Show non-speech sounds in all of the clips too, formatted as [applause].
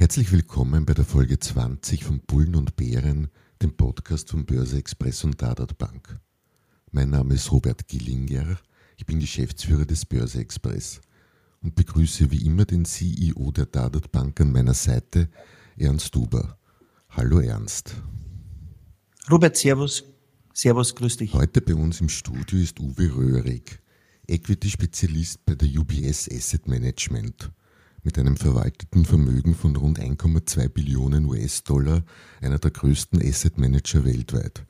Herzlich willkommen bei der Folge 20 von Bullen und Bären, dem Podcast von Börse Express und Dadat Bank. Mein Name ist Robert Gillinger, ich bin Geschäftsführer des Börse Express und begrüße wie immer den CEO der Dadat Bank an meiner Seite, Ernst Duber. Hallo Ernst. Robert, Servus. Servus, grüß dich. Heute bei uns im Studio ist Uwe Röhrig, Equity-Spezialist bei der UBS Asset Management. Mit einem verwalteten Vermögen von rund 1,2 Billionen US-Dollar, einer der größten Asset Manager weltweit.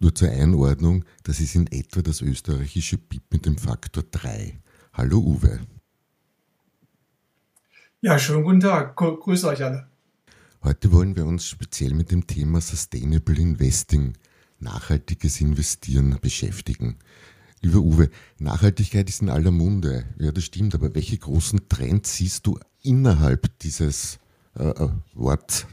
nur zur Einordnung, das ist in etwa das österreichische BIP mit dem Faktor 3. Hallo Uwe. Ja, schönen guten Tag. Grüße euch alle. Heute wollen wir uns speziell mit dem Thema Sustainable Investing, nachhaltiges Investieren beschäftigen. Lieber Uwe, Nachhaltigkeit ist in aller Munde. Ja, das stimmt, aber welche großen Trends siehst du innerhalb dieses äh, äh Worts?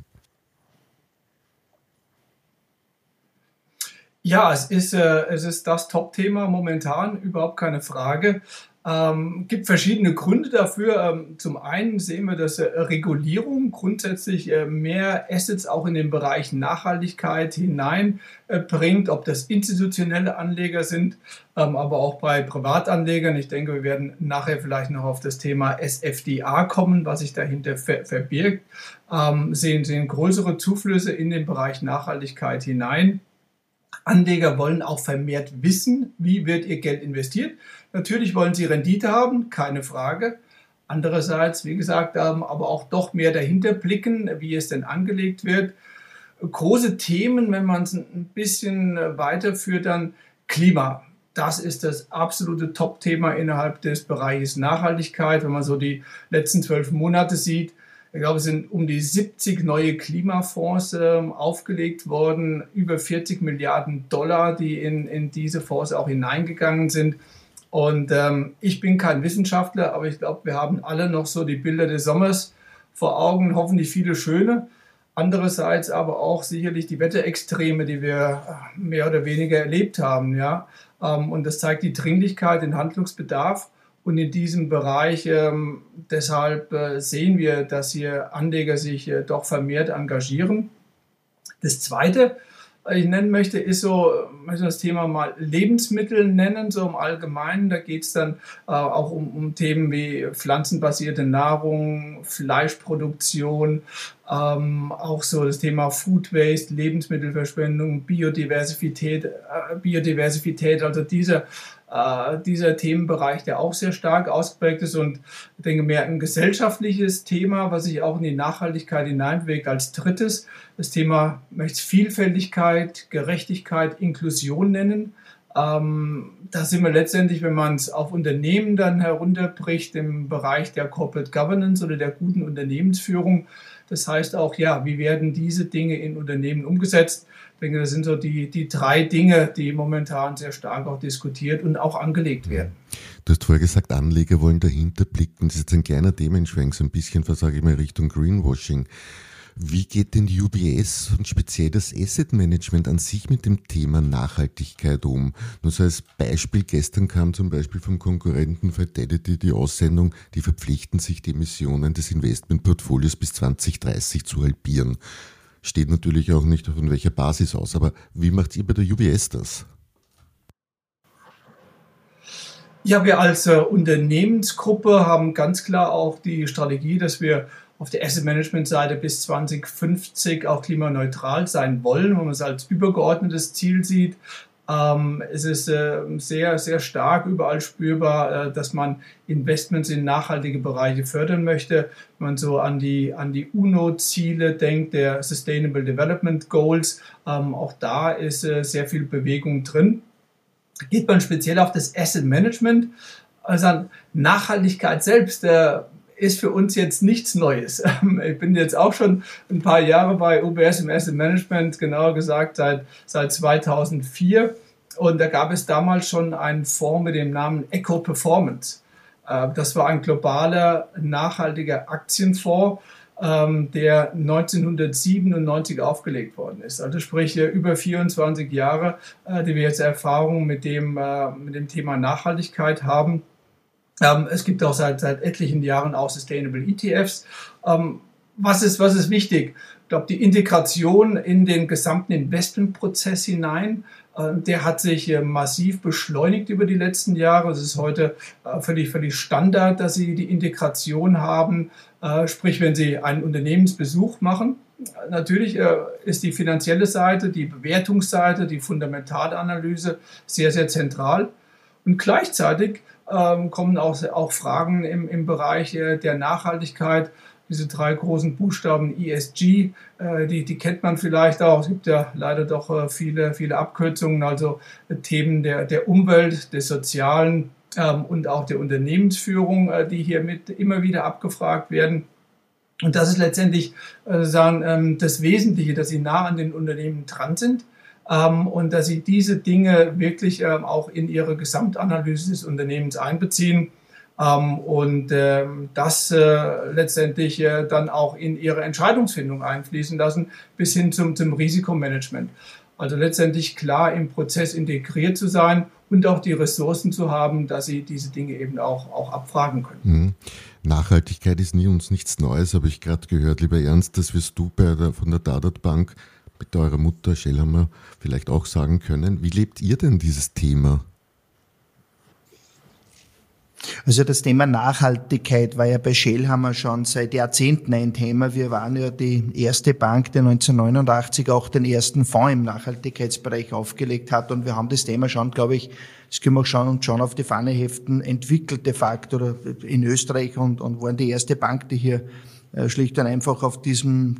Ja, es ist, äh, es ist das Top-Thema momentan, überhaupt keine Frage. Ähm, gibt verschiedene Gründe dafür. Ähm, zum einen sehen wir, dass äh, Regulierung grundsätzlich äh, mehr Assets auch in den Bereich Nachhaltigkeit hineinbringt, äh, ob das institutionelle Anleger sind, ähm, aber auch bei Privatanlegern. Ich denke, wir werden nachher vielleicht noch auf das Thema SFDA kommen, was sich dahinter ver verbirgt. Ähm, sehen, sehen größere Zuflüsse in den Bereich Nachhaltigkeit hinein. Anleger wollen auch vermehrt wissen, wie wird ihr Geld investiert. Natürlich wollen sie Rendite haben, keine Frage. Andererseits, wie gesagt, aber auch doch mehr dahinter blicken, wie es denn angelegt wird. Große Themen, wenn man es ein bisschen weiterführt, dann Klima. Das ist das absolute Top-Thema innerhalb des Bereiches Nachhaltigkeit. Wenn man so die letzten zwölf Monate sieht, ich glaube, es sind um die 70 neue Klimafonds äh, aufgelegt worden, über 40 Milliarden Dollar, die in, in diese Fonds auch hineingegangen sind. Und ähm, ich bin kein Wissenschaftler, aber ich glaube, wir haben alle noch so die Bilder des Sommers vor Augen, hoffentlich viele schöne. Andererseits aber auch sicherlich die Wetterextreme, die wir äh, mehr oder weniger erlebt haben. Ja? Ähm, und das zeigt die Dringlichkeit, den Handlungsbedarf. Und in diesem Bereich, ähm, deshalb äh, sehen wir, dass hier Anleger sich äh, doch vermehrt engagieren. Das Zweite, ich nennen möchte, ist so, möchte das Thema mal Lebensmittel nennen, so im Allgemeinen. Da geht es dann äh, auch um, um, Themen wie pflanzenbasierte Nahrung, Fleischproduktion, ähm, auch so das Thema Food Waste, Lebensmittelverschwendung, Biodiversität, äh, Biodiversität, also diese äh, dieser Themenbereich, der auch sehr stark ausgeprägt ist und ich denke mehr ein gesellschaftliches Thema, was sich auch in die Nachhaltigkeit hineinbewegt. Als drittes das Thema möchte Vielfältigkeit, Gerechtigkeit, Inklusion nennen. Ähm, da sind wir letztendlich, wenn man es auf Unternehmen dann herunterbricht, im Bereich der Corporate Governance oder der guten Unternehmensführung. Das heißt auch, ja, wie werden diese Dinge in Unternehmen umgesetzt? denke, das sind so die, die drei Dinge, die momentan sehr stark auch diskutiert und auch angelegt werden. Du hast vorher gesagt, Anleger wollen dahinter blicken. Das ist jetzt ein kleiner Themenschwenk, so ein bisschen, sage ich mal, Richtung Greenwashing. Wie geht denn UBS und speziell das Asset Management an sich mit dem Thema Nachhaltigkeit um? Nur so als Beispiel, gestern kam zum Beispiel vom Konkurrenten Fidelity die Aussendung, die verpflichten sich, die Emissionen des Investmentportfolios bis 2030 zu halbieren steht natürlich auch nicht von welcher Basis aus. Aber wie macht ihr bei der UBS das? Ja, wir als äh, Unternehmensgruppe haben ganz klar auch die Strategie, dass wir auf der Asset Management Seite bis 2050 auch klimaneutral sein wollen, wenn man es als übergeordnetes Ziel sieht. Ähm, es ist äh, sehr, sehr stark überall spürbar, äh, dass man Investments in nachhaltige Bereiche fördern möchte. Wenn man so an die, an die UNO-Ziele denkt, der Sustainable Development Goals, ähm, auch da ist äh, sehr viel Bewegung drin. Geht man speziell auf das Asset Management, also Nachhaltigkeit selbst, äh, ist für uns jetzt nichts Neues. [laughs] Ich bin jetzt auch schon ein paar Jahre bei UBS im Asset Management, genauer gesagt seit, seit 2004. Und da gab es damals schon einen Fonds mit dem Namen Eco Performance. Äh, das war ein globaler, nachhaltiger Aktienfonds, ähm, der 1997 aufgelegt worden ist. Also sprich über 24 Jahre, äh, die wir jetzt Erfahrung mit dem, äh, mit dem Thema Nachhaltigkeit haben. Ähm, es gibt auch seit, seit etlichen Jahren auch Sustainable ETFs. Ähm, was ist, was ist wichtig? Ich glaube, die Integration in den gesamten Investmentprozess hinein, äh, der hat sich äh, massiv beschleunigt über die letzten Jahre. Es ist heute äh, völlig, völlig Standard, dass Sie die Integration haben. Sprich, wenn Sie einen Unternehmensbesuch machen, natürlich ist die finanzielle Seite, die Bewertungsseite, die Fundamentalanalyse sehr, sehr zentral. Und gleichzeitig ähm, kommen auch, auch Fragen im, im Bereich der Nachhaltigkeit diese drei großen Buchstaben ESG, äh, die, die kennt man vielleicht auch. Es gibt ja leider doch äh, viele, viele Abkürzungen, also äh, Themen der, der Umwelt, des Sozialen ähm, und auch der Unternehmensführung, äh, die hier mit immer wieder abgefragt werden. Und das ist letztendlich äh, sagen, ähm, das Wesentliche, dass sie nah an den Unternehmen dran sind und dass sie diese Dinge wirklich ähm, auch in ihre Gesamtanalyse des Unternehmens einbeziehen ähm, und ähm, das äh, letztendlich äh, dann auch in ihre Entscheidungsfindung einfließen lassen, bis hin zum, zum Risikomanagement. Also letztendlich klar im Prozess integriert zu sein und auch die Ressourcen zu haben, dass sie diese Dinge eben auch, auch abfragen können. Mhm. Nachhaltigkeit ist nie uns nichts Neues, habe ich gerade gehört. Lieber Ernst, das wirst du bei der, von der Dadat Bank mit eurer Mutter Schellhammer vielleicht auch sagen können. Wie lebt ihr denn dieses Thema? Also das Thema Nachhaltigkeit war ja bei Shellhammer schon seit Jahrzehnten ein Thema. Wir waren ja die erste Bank, die 1989 auch den ersten Fonds im Nachhaltigkeitsbereich aufgelegt hat. Und wir haben das Thema schon, glaube ich, das können wir auch schon, schon auf die Fahne heften, entwickelt de facto in Österreich und, und waren die erste Bank, die hier schlicht und einfach auf diesem,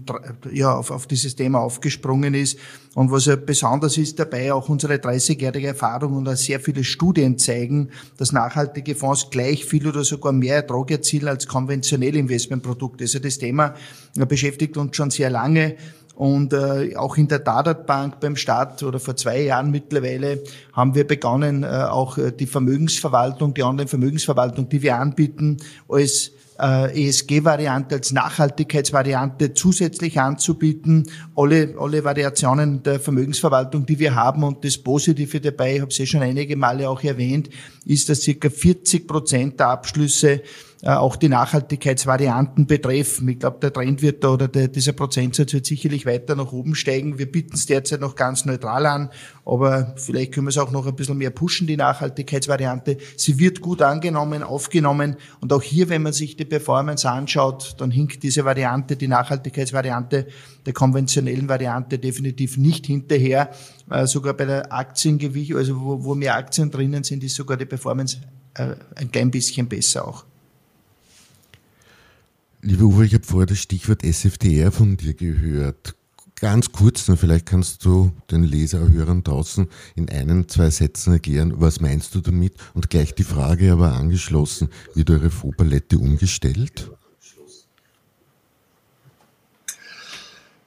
ja, auf, auf dieses Thema aufgesprungen ist. Und was ja besonders ist dabei, auch unsere 30-jährige Erfahrung und auch sehr viele Studien zeigen, dass nachhaltige Fonds gleich viel oder sogar mehr Ertrag erzielen als konventionelle Investmentprodukte. Also das Thema beschäftigt uns schon sehr lange. Und äh, auch in der Dadat Bank beim Start oder vor zwei Jahren mittlerweile haben wir begonnen, äh, auch äh, die Vermögensverwaltung, die Online-Vermögensverwaltung, die wir anbieten, als äh, ESG-Variante als Nachhaltigkeitsvariante zusätzlich anzubieten. Alle, alle Variationen der Vermögensverwaltung, die wir haben und das Positive dabei, ich habe es ja schon einige Male auch erwähnt, ist, dass circa 40 Prozent der Abschlüsse auch die Nachhaltigkeitsvarianten betreffen. Ich glaube, der Trend wird da oder der, dieser Prozentsatz wird sicherlich weiter nach oben steigen. Wir bieten es derzeit noch ganz neutral an, aber vielleicht können wir es auch noch ein bisschen mehr pushen, die Nachhaltigkeitsvariante. Sie wird gut angenommen, aufgenommen und auch hier, wenn man sich die Performance anschaut, dann hinkt diese Variante, die Nachhaltigkeitsvariante der konventionellen Variante definitiv nicht hinterher. Äh, sogar bei der Aktiengewicht, also wo, wo mehr Aktien drinnen sind, ist sogar die Performance äh, ein klein bisschen besser auch. Lieber Uwe, ich habe vorher das Stichwort SFDR von dir gehört. Ganz kurz, dann vielleicht kannst du den Leser, Hörern draußen in einen, zwei Sätzen erklären, was meinst du damit? Und gleich die Frage aber angeschlossen, wird eure Fondpalette umgestellt?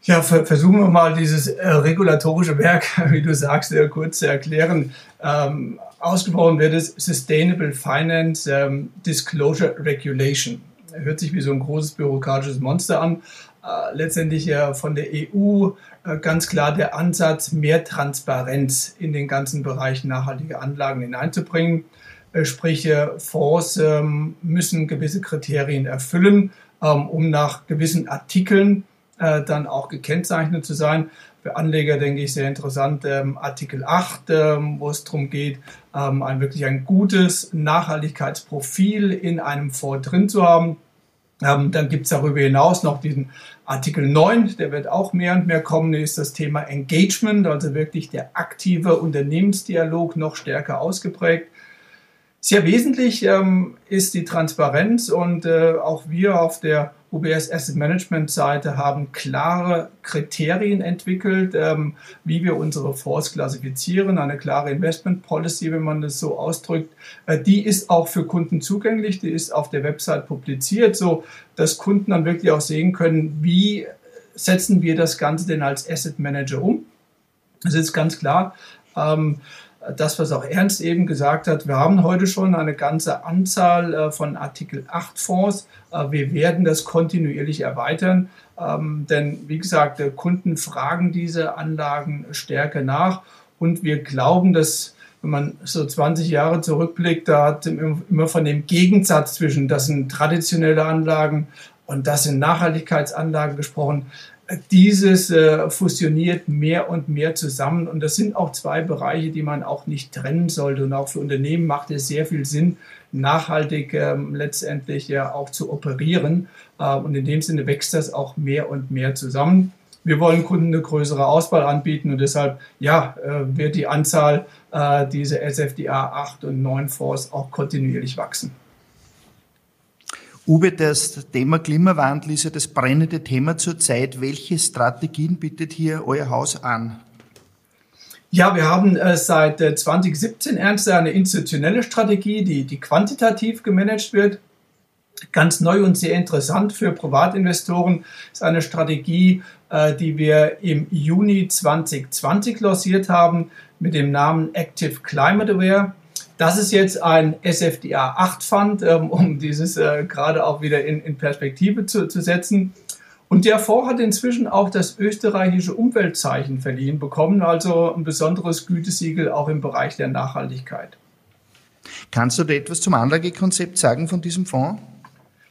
Ja, versuchen wir mal dieses äh, regulatorische Werk, [laughs] wie du sagst, kurz zu erklären. Ähm, ausgebrochen wird es Sustainable Finance ähm, Disclosure Regulation hört sich wie so ein großes bürokratisches Monster an. Äh, letztendlich ja von der EU äh, ganz klar der Ansatz, mehr Transparenz in den ganzen Bereich nachhaltige Anlagen hineinzubringen. Äh, sprich, Fonds ähm, müssen gewisse Kriterien erfüllen, ähm, um nach gewissen Artikeln dann auch gekennzeichnet zu sein. Für Anleger denke ich sehr interessant, ähm, Artikel 8, ähm, wo es darum geht, ähm, ein wirklich ein gutes Nachhaltigkeitsprofil in einem Fonds drin zu haben. Ähm, dann gibt es darüber hinaus noch diesen Artikel 9, der wird auch mehr und mehr kommen, ist das Thema Engagement, also wirklich der aktive Unternehmensdialog noch stärker ausgeprägt. Sehr wesentlich ähm, ist die Transparenz und äh, auch wir auf der UBS Asset Management Seite haben klare Kriterien entwickelt, ähm, wie wir unsere Fonds klassifizieren, eine klare Investment Policy, wenn man das so ausdrückt. Äh, die ist auch für Kunden zugänglich, die ist auf der Website publiziert, so dass Kunden dann wirklich auch sehen können, wie setzen wir das Ganze denn als Asset Manager um. Das ist ganz klar. Ähm, das, was auch Ernst eben gesagt hat, wir haben heute schon eine ganze Anzahl äh, von Artikel 8 Fonds. Äh, wir werden das kontinuierlich erweitern, ähm, denn wie gesagt, Kunden fragen diese Anlagen stärker nach und wir glauben, dass wenn man so 20 Jahre zurückblickt, da hat immer von dem Gegensatz zwischen, das sind traditionelle Anlagen und das sind Nachhaltigkeitsanlagen gesprochen dieses äh, fusioniert mehr und mehr zusammen. Und das sind auch zwei Bereiche, die man auch nicht trennen sollte. Und auch für Unternehmen macht es sehr viel Sinn, nachhaltig ähm, letztendlich ja auch zu operieren. Äh, und in dem Sinne wächst das auch mehr und mehr zusammen. Wir wollen Kunden eine größere Auswahl anbieten und deshalb ja, äh, wird die Anzahl äh, dieser SFDA 8 und 9 Fonds auch kontinuierlich wachsen. Uwe, das Thema Klimawandel ist ja das brennende Thema zurzeit. Welche Strategien bietet hier euer Haus an? Ja, wir haben äh, seit äh, 2017 ernst eine institutionelle Strategie, die, die quantitativ gemanagt wird. Ganz neu und sehr interessant für Privatinvestoren ist eine Strategie, äh, die wir im Juni 2020 lanciert haben mit dem Namen Active Climate Aware. Das ist jetzt ein SFDA 8 Fund, ähm, um dieses äh, gerade auch wieder in, in Perspektive zu, zu setzen. Und der Fonds hat inzwischen auch das österreichische Umweltzeichen verliehen bekommen, also ein besonderes Gütesiegel auch im Bereich der Nachhaltigkeit. Kannst du dir etwas zum Anlagekonzept sagen von diesem Fonds?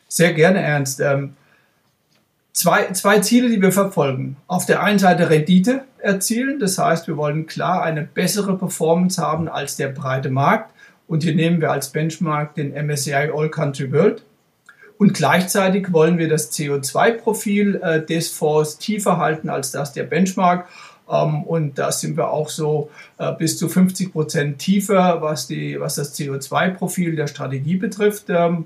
Sehr gerne, Ernst. Ähm, zwei, zwei Ziele, die wir verfolgen. Auf der einen Seite Rendite erzielen, das heißt, wir wollen klar eine bessere Performance haben als der breite Markt. Und hier nehmen wir als Benchmark den MSCI All Country World. Und gleichzeitig wollen wir das CO2-Profil äh, des Fonds tiefer halten als das der Benchmark. Ähm, und da sind wir auch so äh, bis zu 50 Prozent tiefer, was, die, was das CO2-Profil der Strategie betrifft. Ähm,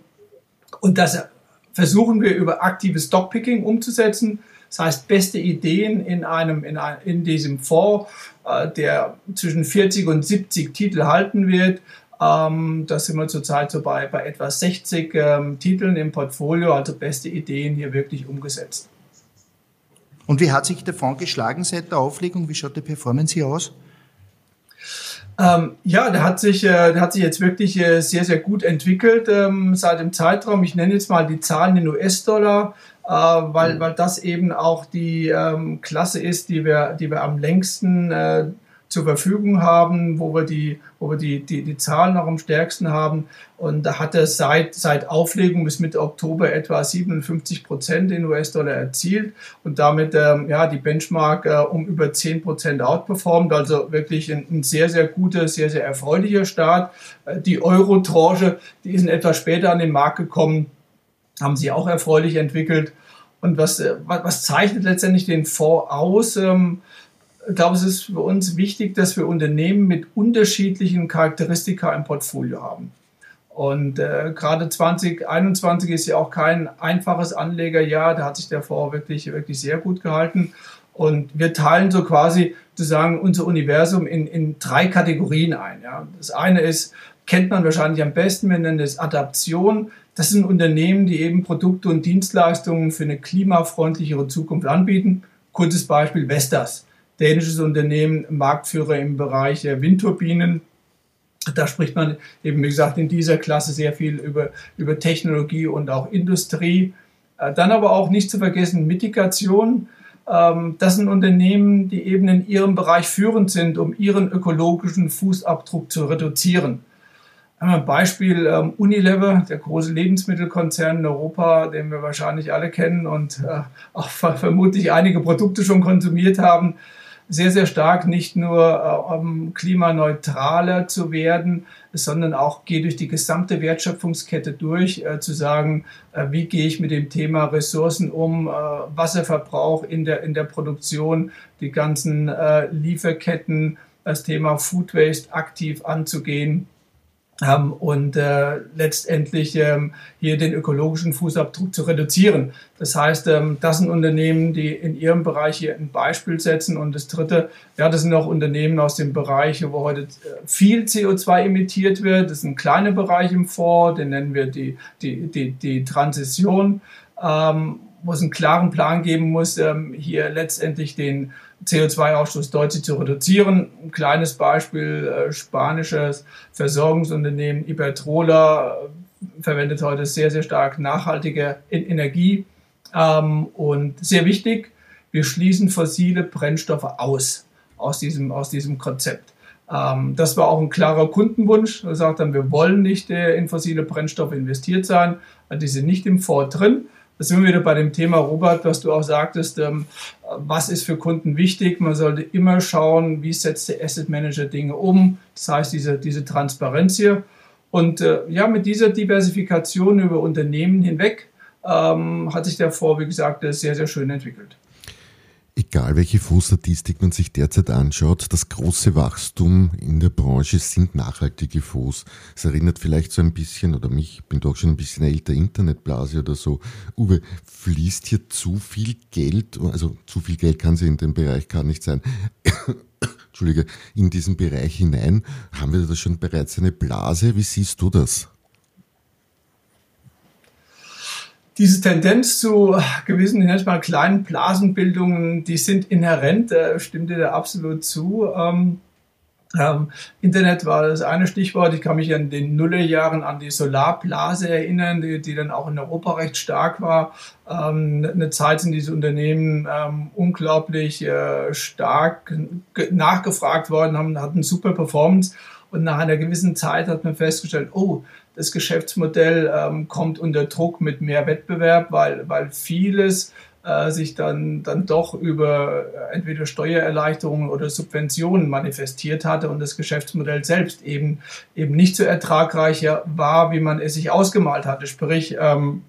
und das versuchen wir über aktives Stockpicking umzusetzen. Das heißt, beste Ideen in, einem, in, ein, in diesem Fonds, äh, der zwischen 40 und 70 Titel halten wird, ähm, da sind wir zurzeit so bei, bei etwa 60 ähm, Titeln im Portfolio, also beste Ideen hier wirklich umgesetzt. Und wie hat sich der Fonds geschlagen seit der Auflegung? Wie schaut die Performance hier aus? Ähm, ja, der hat sich, äh, der hat sich jetzt wirklich äh, sehr, sehr gut entwickelt ähm, seit dem Zeitraum. Ich nenne jetzt mal die Zahlen in US-Dollar, äh, weil, weil das eben auch die ähm, Klasse ist, die wir, die wir am längsten äh, zur Verfügung haben, wo wir die, wo wir die, die, die Zahlen noch am stärksten haben. Und da hat er seit, seit Auflegung bis Mitte Oktober etwa 57 Prozent in US-Dollar erzielt und damit ähm, ja, die Benchmark äh, um über 10 Prozent outperformt. Also wirklich ein, ein, sehr, sehr guter, sehr, sehr erfreulicher Start. Äh, die Euro-Tranche, die ist etwas später an den Markt gekommen, haben sie auch erfreulich entwickelt. Und was, äh, was zeichnet letztendlich den Fonds aus? Ähm, ich glaube, es ist für uns wichtig, dass wir Unternehmen mit unterschiedlichen Charakteristika im Portfolio haben. Und äh, gerade 2021 ist ja auch kein einfaches Anlegerjahr. Da hat sich der Fonds wirklich, wirklich sehr gut gehalten. Und wir teilen so quasi sozusagen unser Universum in, in drei Kategorien ein. Ja. Das eine ist, kennt man wahrscheinlich am besten, wir nennen es Adaption. Das sind Unternehmen, die eben Produkte und Dienstleistungen für eine klimafreundlichere Zukunft anbieten. Kurzes Beispiel Vestas dänisches Unternehmen, Marktführer im Bereich Windturbinen. Da spricht man eben, wie gesagt, in dieser Klasse sehr viel über, über Technologie und auch Industrie. Äh, dann aber auch nicht zu vergessen Mitigation. Ähm, das sind Unternehmen, die eben in ihrem Bereich führend sind, um ihren ökologischen Fußabdruck zu reduzieren. Ein Beispiel ähm, Unilever, der große Lebensmittelkonzern in Europa, den wir wahrscheinlich alle kennen und äh, auch vermutlich einige Produkte schon konsumiert haben sehr, sehr stark nicht nur äh, um klimaneutraler zu werden, sondern auch geht durch die gesamte Wertschöpfungskette durch, äh, zu sagen, äh, wie gehe ich mit dem Thema Ressourcen um, äh, Wasserverbrauch in der, in der Produktion, die ganzen äh, Lieferketten, das Thema Food Waste aktiv anzugehen. Ähm, und äh, letztendlich ähm, hier den ökologischen Fußabdruck zu reduzieren. Das heißt, ähm, das sind Unternehmen, die in ihrem Bereich hier ein Beispiel setzen. Und das Dritte, ja, das sind auch Unternehmen aus dem Bereich, wo heute äh, viel CO2 emittiert wird. Das ist ein kleiner Bereich im Fonds, den nennen wir die, die, die, die Transition, ähm, wo es einen klaren Plan geben muss, ähm, hier letztendlich den CO2-Ausstoß deutlich zu reduzieren. Ein kleines Beispiel, äh, spanisches Versorgungsunternehmen Iberdrola äh, verwendet heute sehr, sehr stark nachhaltige Energie. Ähm, und sehr wichtig, wir schließen fossile Brennstoffe aus, aus diesem, aus diesem Konzept. Ähm, das war auch ein klarer Kundenwunsch. Wir gesagt haben, wir wollen nicht äh, in fossile Brennstoffe investiert sein. Die sind nicht im Fonds drin. Da sind wir wieder bei dem Thema, Robert, was du auch sagtest, ähm, was ist für Kunden wichtig. Man sollte immer schauen, wie setzt der Asset Manager Dinge um. Das heißt, diese, diese Transparenz hier. Und äh, ja, mit dieser Diversifikation über Unternehmen hinweg ähm, hat sich der Fonds, wie gesagt, sehr, sehr schön entwickelt. Egal welche Fondsstatistik man sich derzeit anschaut, das große Wachstum in der Branche sind nachhaltige Fonds. Es erinnert vielleicht so ein bisschen, oder mich, ich bin doch schon ein bisschen älter, Internetblase oder so. Uwe, fließt hier zu viel Geld, also zu viel Geld kann es in dem Bereich gar nicht sein, [coughs] Entschuldige, in diesen Bereich hinein? Haben wir da schon bereits eine Blase? Wie siehst du das? Diese Tendenz zu gewissen, ich mal kleinen Blasenbildungen, die sind inhärent, äh, stimmt dir da absolut zu. Ähm, ähm, Internet war das eine Stichwort. Ich kann mich an den Nullerjahren an die Solarblase erinnern, die, die dann auch in Europa recht stark war. Ähm, eine Zeit sind diese Unternehmen ähm, unglaublich äh, stark nachgefragt worden, haben, hatten super Performance. Und nach einer gewissen Zeit hat man festgestellt, oh, das Geschäftsmodell ähm, kommt unter Druck mit mehr Wettbewerb, weil, weil vieles äh, sich dann, dann doch über äh, entweder Steuererleichterungen oder Subventionen manifestiert hatte und das Geschäftsmodell selbst eben, eben nicht so ertragreicher war, wie man es sich ausgemalt hatte. Sprich, ähm,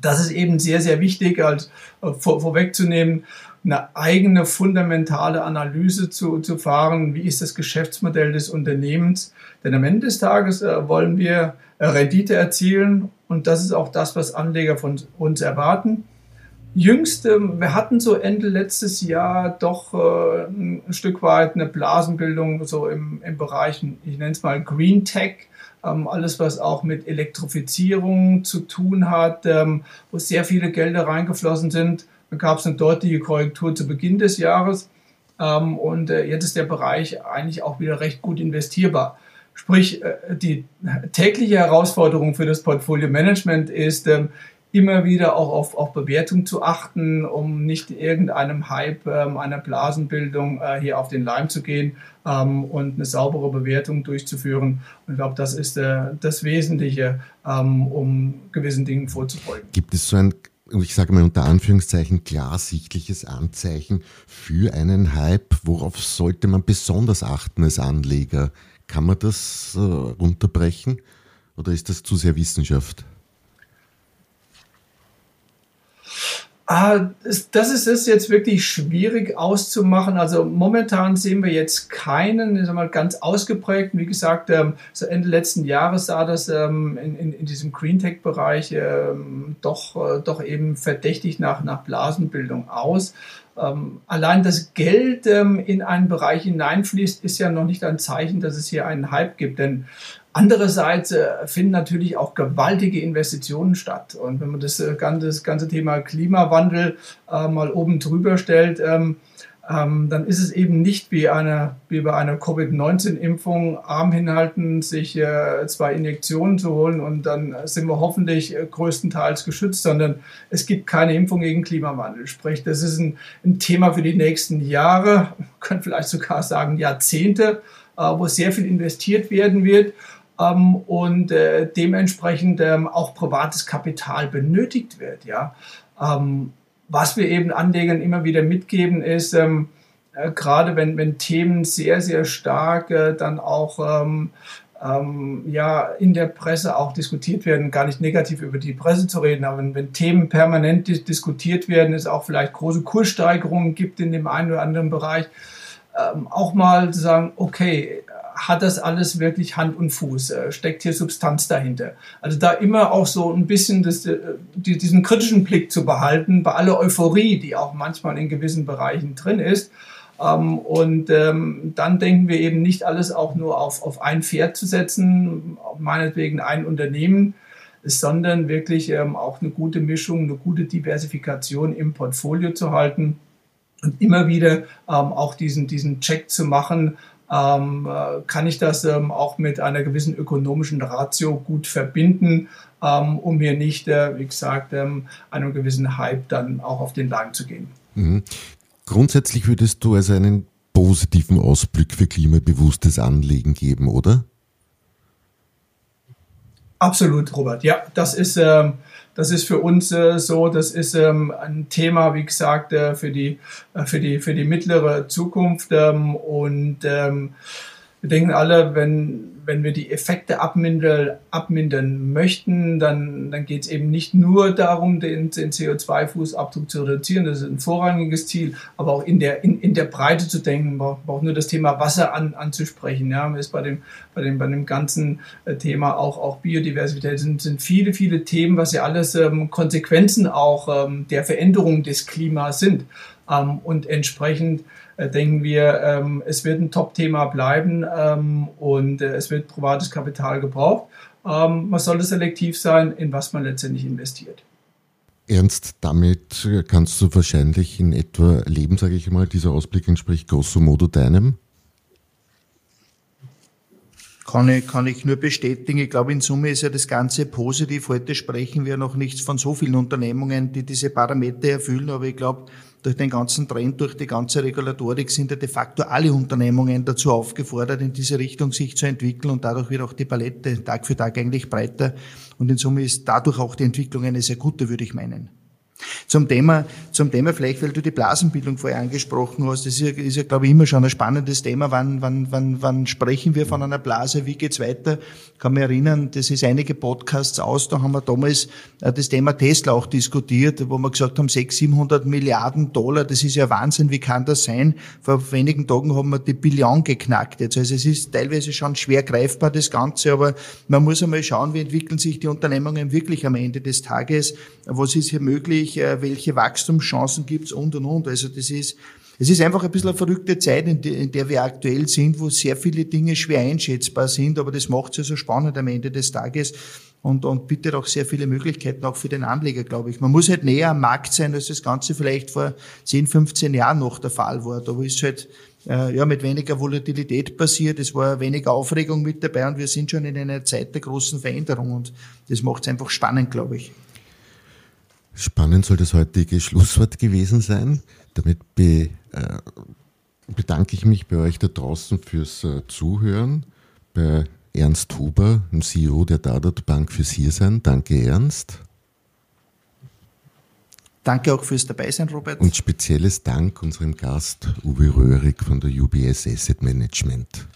das ist eben sehr, sehr wichtig, als äh, vor, vorwegzunehmen eine eigene fundamentale Analyse zu, zu fahren. Wie ist das Geschäftsmodell des Unternehmens? Denn am Ende des Tages äh, wollen wir äh, Rendite erzielen und das ist auch das, was Anleger von uns erwarten. Jüngst, wir hatten so Ende letztes Jahr doch äh, ein Stück weit eine Blasenbildung so im, im Bereich, ich nenne es mal Green Tech, ähm, alles was auch mit Elektrifizierung zu tun hat, ähm, wo sehr viele Gelder reingeflossen sind. Dann gab es eine deutliche Korrektur zu Beginn des Jahres. Ähm, und äh, jetzt ist der Bereich eigentlich auch wieder recht gut investierbar. Sprich, äh, die tägliche Herausforderung für das Portfolio-Management ist, ähm, immer wieder auch auf, auf Bewertung zu achten, um nicht irgendeinem Hype, ähm, einer Blasenbildung äh, hier auf den Leim zu gehen ähm, und eine saubere Bewertung durchzuführen. Und ich glaube, das ist äh, das Wesentliche, ähm, um gewissen Dingen vorzubeugen. Gibt es so ein ich sage mal unter Anführungszeichen, klarsichtliches Anzeichen für einen Hype? Worauf sollte man besonders achten als Anleger? Kann man das äh, runterbrechen oder ist das zu sehr Wissenschaft? Ah, das ist es jetzt wirklich schwierig auszumachen. Also momentan sehen wir jetzt keinen, ich sag mal, ganz ausgeprägten. Wie gesagt, ähm, so Ende letzten Jahres sah das ähm, in, in, in diesem Green Tech Bereich ähm, doch, äh, doch eben verdächtig nach, nach Blasenbildung aus. Ähm, allein das Geld ähm, in einen Bereich hineinfließt, ist ja noch nicht ein Zeichen, dass es hier einen Hype gibt. Denn Andererseits äh, finden natürlich auch gewaltige Investitionen statt. Und wenn man das äh, ganze, das ganze Thema Klimawandel äh, mal oben drüber stellt, ähm, ähm, dann ist es eben nicht wie, eine, wie bei einer Covid-19-Impfung, Arm hinhalten, sich äh, zwei Injektionen zu holen und dann sind wir hoffentlich äh, größtenteils geschützt, sondern es gibt keine Impfung gegen Klimawandel. Sprich, das ist ein, ein Thema für die nächsten Jahre, [laughs] man könnte vielleicht sogar sagen Jahrzehnte, äh, wo sehr viel investiert werden wird ähm, und äh, dementsprechend ähm, auch privates Kapital benötigt wird. Ja? Ähm, was wir eben Anlegern immer wieder mitgeben ist, ähm, äh, gerade wenn, wenn Themen sehr, sehr stark äh, dann auch ähm, ähm, ja, in der Presse auch diskutiert werden, gar nicht negativ über die Presse zu reden, aber wenn, wenn Themen permanent dis diskutiert werden, es auch vielleicht große Kurssteigerungen gibt in dem einen oder anderen Bereich, ähm, auch mal zu sagen, okay, hat das alles wirklich Hand und Fuß? Äh, steckt hier Substanz dahinter? Also da immer auch so ein bisschen das, äh, diesen kritischen Blick zu behalten, bei aller Euphorie, die auch manchmal in gewissen Bereichen drin ist. Ähm, und ähm, dann denken wir eben nicht alles auch nur auf, auf ein Pferd zu setzen, meinetwegen ein Unternehmen, sondern wirklich ähm, auch eine gute Mischung, eine gute Diversifikation im Portfolio zu halten und immer wieder ähm, auch diesen, diesen Check zu machen, ähm, äh, kann ich das ähm, auch mit einer gewissen ökonomischen Ratio gut verbinden, ähm, um hier nicht, äh, wie gesagt, ähm, einem gewissen Hype dann auch auf den Leim zu gehen. Mhm. Grundsätzlich würdest du also einen positiven Ausblick für klimabewusstes Anlegen geben, oder? Absolut, Robert. Ja, das ist, ähm, das ist für uns äh, so. Das ist ähm, ein Thema, wie gesagt, äh, für, die, äh, für, die, für die mittlere Zukunft. Ähm, und ähm, wir denken alle, wenn, wenn wir die Effekte abmindern, abmindern möchten, dann, dann geht es eben nicht nur darum, den, den CO2-Fußabdruck zu reduzieren, das ist ein vorrangiges Ziel, aber auch in der, in, in der Breite zu denken, braucht nur das Thema Wasser an, anzusprechen. Ja, ist bei dem, bei dem, bei dem ganzen äh, Thema auch, auch Biodiversität sind, sind viele, viele Themen, was ja alles ähm, Konsequenzen auch ähm, der Veränderung des Klimas sind. Ähm, und entsprechend denken wir, ähm, es wird ein Top-Thema bleiben ähm, und äh, es wird privates Kapital gebraucht. Ähm, man sollte selektiv sein, in was man letztendlich investiert. Ernst, damit kannst du wahrscheinlich in etwa leben, sage ich mal. Dieser Ausblick entspricht grosso modo deinem. Kann ich, kann ich nur bestätigen. Ich glaube, in Summe ist ja das Ganze positiv. Heute sprechen wir noch nicht von so vielen Unternehmungen, die diese Parameter erfüllen, aber ich glaube, durch den ganzen Trend, durch die ganze Regulatorik sind ja de facto alle Unternehmungen dazu aufgefordert, in diese Richtung sich zu entwickeln und dadurch wird auch die Palette Tag für Tag eigentlich breiter und in Summe ist dadurch auch die Entwicklung eine sehr gute, würde ich meinen. Zum Thema, zum Thema vielleicht, weil du die Blasenbildung vorher angesprochen hast, das ist ja, ist ja glaube ich, immer schon ein spannendes Thema. Wann, wann, wann, wann sprechen wir von einer Blase? Wie geht's weiter? Ich kann mich erinnern, das ist einige Podcasts aus, da haben wir damals äh, das Thema Tesla auch diskutiert, wo wir gesagt haben, 600, 700 Milliarden Dollar, das ist ja Wahnsinn, wie kann das sein? Vor wenigen Tagen haben wir die Billion geknackt jetzt. Also es ist teilweise schon schwer greifbar, das Ganze, aber man muss einmal schauen, wie entwickeln sich die Unternehmungen wirklich am Ende des Tages? Was ist hier möglich? Wirklich, äh, welche Wachstumschancen gibt's und und und. Also das ist, es ist einfach ein bisschen eine verrückte Zeit, in, der, in der wir aktuell sind, wo sehr viele Dinge schwer einschätzbar sind, aber das macht es ja so spannend am Ende des Tages und, und bietet auch sehr viele Möglichkeiten auch für den Anleger, glaube ich. Man muss halt näher am Markt sein, als das Ganze vielleicht vor 10, 15 Jahren noch der Fall war. Da ist halt äh, ja, mit weniger Volatilität passiert, es war weniger Aufregung mit dabei und wir sind schon in einer Zeit der großen Veränderung und das macht es einfach spannend, glaube ich. Spannend soll das heutige Schlusswort gewesen sein. Damit be, äh, bedanke ich mich bei euch da draußen fürs äh, Zuhören. Bei Ernst Huber, dem CEO der Dadat Bank, fürs Hiersein. Danke, Ernst. Danke auch fürs Dabeisein, Robert. Und spezielles Dank unserem Gast Uwe Röhrig von der UBS Asset Management.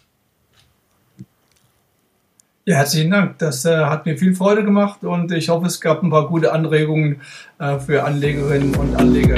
Ja, herzlichen Dank. Das äh, hat mir viel Freude gemacht und ich hoffe, es gab ein paar gute Anregungen äh, für Anlegerinnen und Anleger.